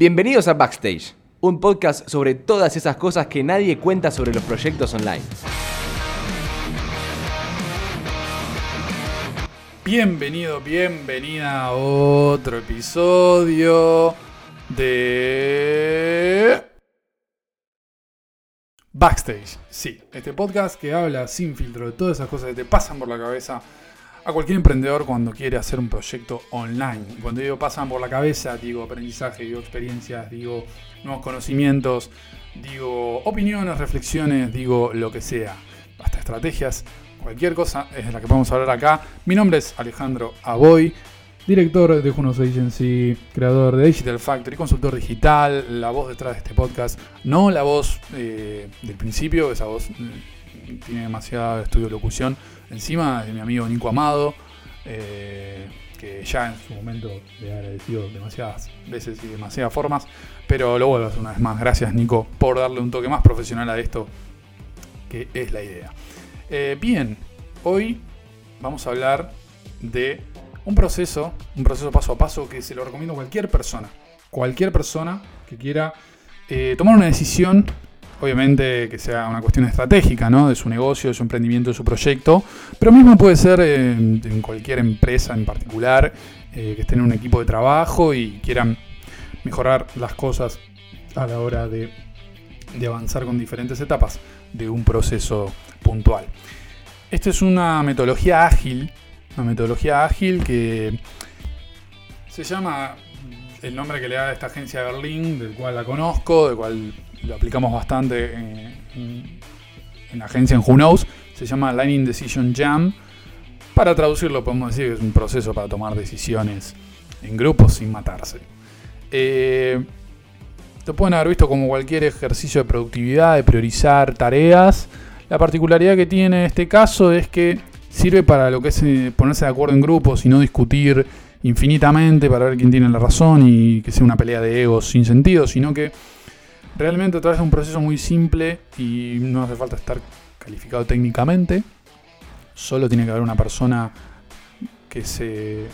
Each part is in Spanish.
Bienvenidos a Backstage, un podcast sobre todas esas cosas que nadie cuenta sobre los proyectos online. Bienvenido, bienvenida a otro episodio de Backstage. Sí, este podcast que habla sin filtro de todas esas cosas que te pasan por la cabeza a cualquier emprendedor cuando quiere hacer un proyecto online. Cuando digo pasan por la cabeza, digo aprendizaje, digo experiencias, digo nuevos conocimientos, digo opiniones, reflexiones, digo lo que sea. Hasta estrategias, cualquier cosa es de la que podemos hablar acá. Mi nombre es Alejandro Aboy, director de Junos Agency, creador de Digital Factory, consultor digital, la voz detrás de este podcast. No la voz eh, del principio, esa voz mm, tiene demasiado estudio de locución encima de mi amigo Nico Amado, eh, que ya en su momento le he agradecido demasiadas veces y demasiadas formas, pero lo vuelvo a hacer una vez más. Gracias Nico por darle un toque más profesional a esto, que es la idea. Eh, bien, hoy vamos a hablar de un proceso, un proceso paso a paso que se lo recomiendo a cualquier persona, cualquier persona que quiera eh, tomar una decisión obviamente que sea una cuestión estratégica, ¿no? De su negocio, de su emprendimiento, de su proyecto, pero mismo puede ser en cualquier empresa en particular, eh, que estén en un equipo de trabajo y quieran mejorar las cosas a la hora de, de avanzar con diferentes etapas de un proceso puntual. Esta es una metodología ágil, una metodología ágil que se llama el nombre que le da esta agencia de Berlín, del cual la conozco, del cual lo aplicamos bastante en, la agencia en Who se llama Lightning Decision Jam. Para traducirlo podemos decir que es un proceso para tomar decisiones en grupos sin matarse. Eh, te pueden haber visto como cualquier ejercicio de productividad, de priorizar tareas. La particularidad que tiene en este caso es que sirve para lo que es eh, ponerse de acuerdo en grupos y no discutir infinitamente para ver quién tiene la razón y que sea una pelea de egos sin sentido, sino que Realmente a través de un proceso muy simple y no hace falta estar calificado técnicamente. Solo tiene que haber una persona que se,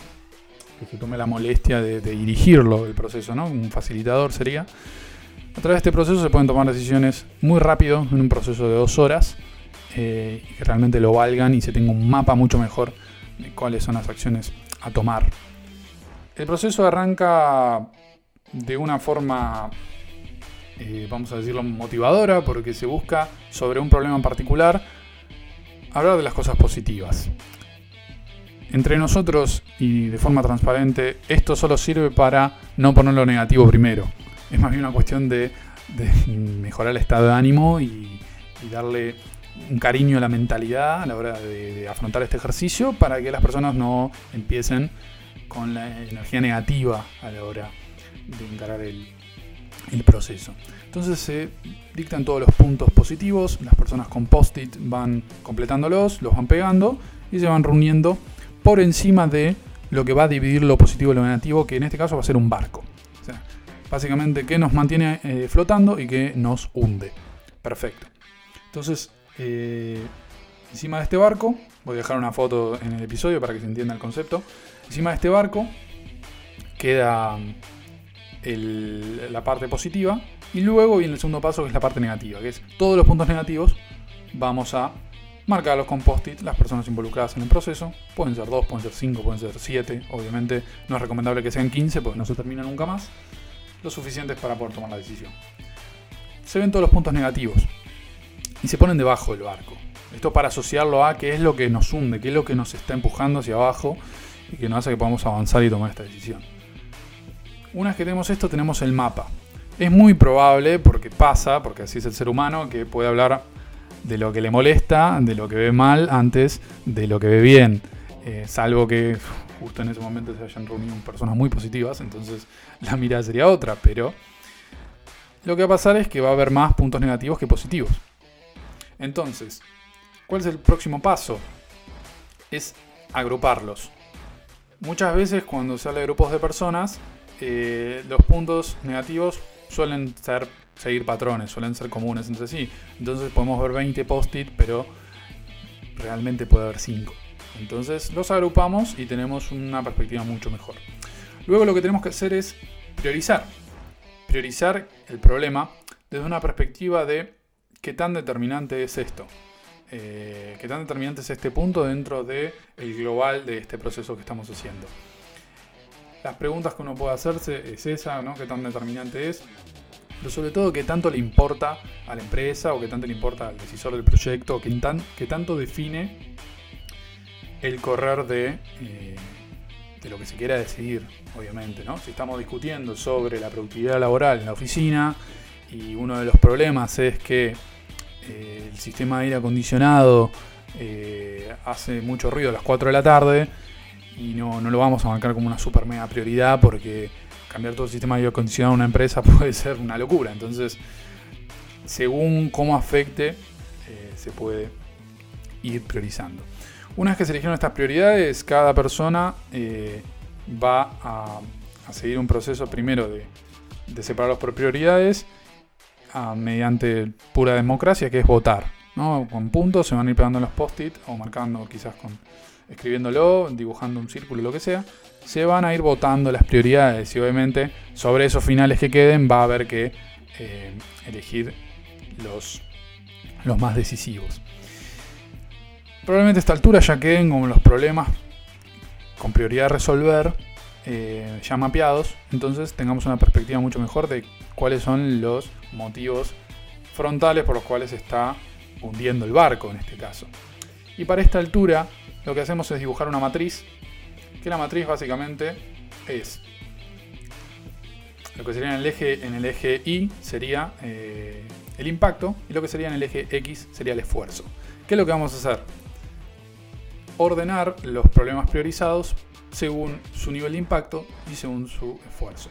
tome la molestia de, dirigirlo, el proceso, ¿no? Un facilitador sería. A través de este proceso se pueden tomar decisiones muy rápido, en un proceso de dos horas, eh, que realmente lo valgan y se tenga un mapa mucho mejor de cuáles son las acciones a tomar. El proceso arranca de una forma eh, vamos a decirlo, motivadora, porque se busca sobre un problema en particular hablar de las cosas positivas. Entre nosotros y de forma transparente, esto solo sirve para no poner lo negativo primero. Es más bien una cuestión de, mejorar el estado de ánimo y, darle un cariño a la mentalidad a la hora de, afrontar este ejercicio para que las personas no empiecen con la energía negativa a la hora de encarar el, el proceso. Entonces se dictan todos los puntos positivos, las personas con post-it van completándolos, los van pegando y se van reuniendo por encima de lo que va a dividir lo positivo y lo negativo, que en este caso va a ser un barco. O sea, básicamente que nos mantiene eh, flotando y que nos hunde. Perfecto. Entonces, eh, encima de este barco, voy a dejar una foto en el episodio para que se entienda el concepto. Encima de este barco queda la parte positiva y luego viene el segundo paso que es la parte negativa, que es todos los puntos negativos vamos a marcarlos con post-it las personas involucradas en el proceso. Pueden ser 2, pueden ser 5, pueden ser 7. Obviamente no es recomendable que sean 15 porque no se termina nunca más. Lo suficientes para poder tomar la decisión. Se ven todos los puntos negativos y se ponen debajo del barco. Esto para asociarlo a qué es lo que nos hunde, qué es lo que nos está empujando hacia abajo y que nos hace que podamos avanzar y tomar esta decisión. Una vez que tenemos esto, tenemos el mapa. Es muy probable, porque pasa, porque así es el ser humano, que puede hablar de lo que le molesta, de lo que ve mal, antes de lo que ve bien. Eh, salvo que justo en ese momento se hayan reunido personas muy positivas, entonces la mirada sería otra, pero lo que va a pasar es que va a haber más puntos negativos que positivos. Entonces, ¿cuál es el próximo paso? Es agruparlos. Muchas veces cuando se habla de grupos de personas, eh, los puntos negativos suelen ser seguir patrones, suelen ser comunes entre sí. Entonces podemos ver 20 post-it, pero realmente puede haber 5. Entonces los agrupamos y tenemos una perspectiva mucho mejor. Luego lo que tenemos que hacer es priorizar. priorizar el problema desde una perspectiva de qué tan determinante es esto. Eh, qué tan determinante es este punto dentro del el global de este proceso que estamos haciendo. Las preguntas que uno puede hacerse es esa, ¿no? ¿Qué tan determinante es? Pero sobre todo, ¿qué tanto le importa a la empresa o qué tanto le importa al decisor del proyecto? ¿Qué, tan, qué tanto define el correr de, eh, de lo que se quiera decidir, obviamente, ¿no? Si estamos discutiendo sobre la productividad laboral en la oficina y uno de los problemas es que eh, el sistema de aire acondicionado eh, hace mucho ruido a las 4 de la tarde y no, lo vamos a marcar como una super mega prioridad porque cambiar todo el sistema de acondicionado a una empresa puede ser una locura. Entonces, según cómo afecte, eh, se puede ir priorizando. Una vez que se eligieron estas prioridades, cada persona va a, seguir un proceso primero de, de separarlos por prioridades mediante pura democracia, que es votar. ¿no? Con puntos se van a ir pegando los post-it o marcando quizás con escribiéndolo, dibujando un círculo, lo que sea. Se van a ir votando las prioridades y obviamente sobre esos finales que queden va a haber que eh, elegir los, los más decisivos. Probablemente a esta altura ya queden como los problemas con prioridad a resolver eh, ya mapeados, entonces tengamos una perspectiva mucho mejor de cuáles son los motivos frontales por los cuales se está hundiendo el barco en este caso. Y para esta altura lo que hacemos es dibujar una matriz, que la matriz básicamente es lo que sería en el eje, en el eje Y sería eh, el impacto y lo que sería en el eje X sería el esfuerzo. ¿Qué es lo que vamos a hacer? Ordenar los problemas priorizados según su nivel de impacto y según su esfuerzo.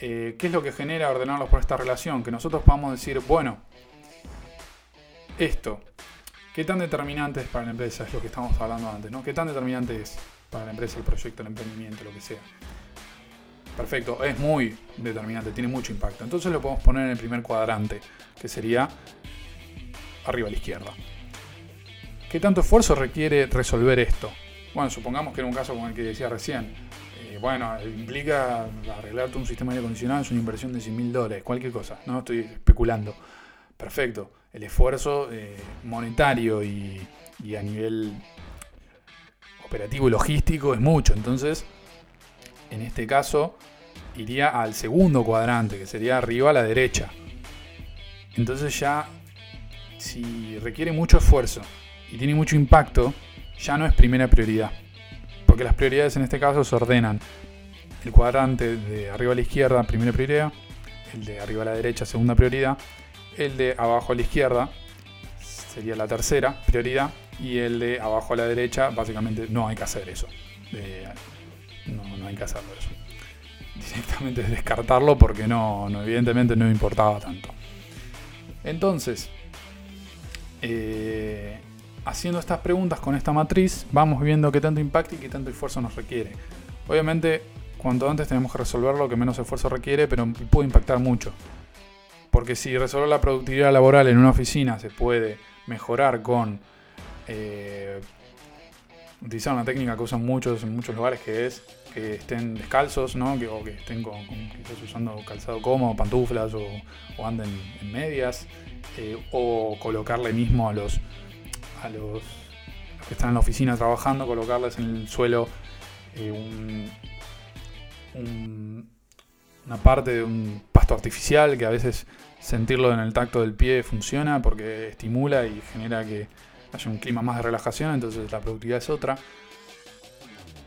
Eh, ¿qué es lo que genera ordenarlos por esta relación? Que nosotros podamos decir, bueno, esto, ¿qué tan determinante es para la empresa? Es lo que estamos hablando antes, ¿no? ¿Qué tan determinante es para la empresa el proyecto, el emprendimiento, lo que sea? Perfecto, es muy determinante, tiene mucho impacto. Entonces lo podemos poner en el primer cuadrante, que sería arriba a la izquierda. ¿Qué tanto esfuerzo requiere resolver esto? Bueno, supongamos que era un caso como el que decía recién bueno, implica arreglarte un sistema de aire acondicionado, es una inversión de 100 mil dólares, cualquier cosa, no estoy especulando. Perfecto. El esfuerzo eh, monetario y, a nivel operativo y logístico es mucho. Entonces, en este caso, iría al segundo cuadrante, que sería arriba a la derecha. Entonces ya, si requiere mucho esfuerzo y tiene mucho impacto, ya no es primera prioridad porque las prioridades en este caso se ordenan. El cuadrante de arriba a la izquierda, primera prioridad, el de arriba a la derecha, segunda prioridad, el de abajo a la izquierda sería la tercera prioridad y el de abajo a la derecha, básicamente no hay que hacer eso. no, hay que hacerlo eso. Directamente descartarlo porque no, evidentemente no importaba tanto. Entonces, eh, haciendo estas preguntas con esta matriz, vamos viendo qué tanto impacto y qué tanto esfuerzo nos requiere. Obviamente, cuanto antes tenemos que resolver lo que menos esfuerzo requiere, pero puede impactar mucho. Porque si resolver la productividad laboral en una oficina se puede mejorar con eh, utilizar una técnica que usan muchos en muchos lugares, que es que estén descalzos, ¿no? que, o que estén usando calzado cómodo, pantuflas o, anden en medias, eh, o colocarle mismo a los a los, que están en la oficina trabajando, colocarles en el suelo eh, una parte de un artificial que a veces sentirlo en el tacto del pie funciona porque estimula y genera que haya un clima más de relajación, entonces la productividad es otra.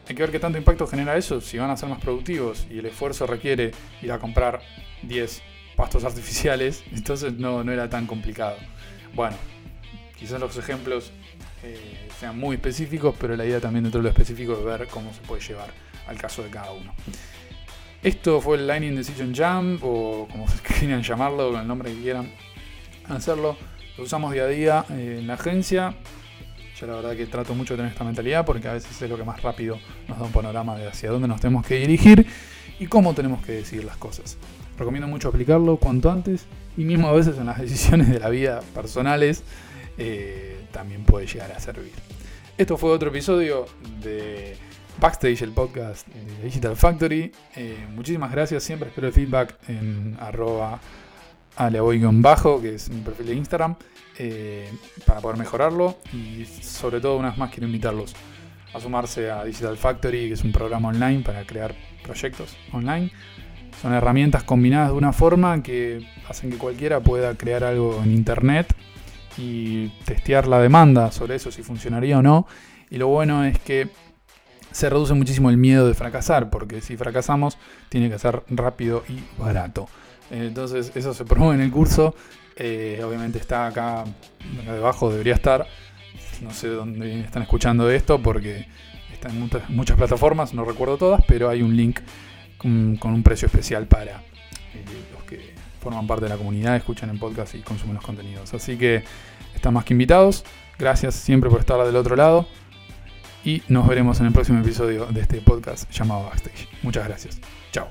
Hay que ver qué tanto impacto genera eso, si van a ser más productivos y el esfuerzo requiere ir a comprar 10 pastos artificiales, entonces no, no era tan complicado. Bueno, Quizás los ejemplos eh, sean muy específicos, pero la idea también dentro de lo específico es ver cómo se puede llevar al caso de cada uno. Esto fue el Lightning Decision Jam, o como quieran llamarlo, con el nombre que quieran hacerlo. Lo usamos día a día eh, en la agencia. Yo la verdad que trato mucho de tener esta mentalidad porque a veces es lo que más rápido nos da un panorama de hacia dónde nos tenemos que dirigir y cómo tenemos que decidir las cosas. Recomiendo mucho aplicarlo cuanto antes y mismo a veces en las decisiones de la vida personales eh, también puede llegar a servir. Esto fue otro episodio de Backstage, el podcast de Digital Factory. Eh, muchísimas gracias, siempre espero el feedback en arroba bajo que es mi perfil de Instagram, eh, para poder mejorarlo. Y sobre todo, una vez más, quiero invitarlos a sumarse a Digital Factory, que es un programa online para crear proyectos online. Son herramientas combinadas de una forma que hacen que cualquiera pueda crear algo en Internet y testear la demanda sobre eso, si funcionaría o no. Y lo bueno es que se reduce muchísimo el miedo de fracasar, porque si fracasamos tiene que ser rápido y barato. Entonces eso se promueve en el curso. Eh, obviamente está acá, debajo, debería estar. No sé dónde están escuchando esto porque está en muchas, plataformas, no recuerdo todas, pero hay un link con, un precio especial para eh, los que forman parte de la comunidad, escuchan el podcast y consumen los contenidos. Así que están más que invitados. Gracias siempre por estar del otro lado. Y nos veremos en el próximo episodio de este podcast llamado Backstage. Muchas gracias. Chao.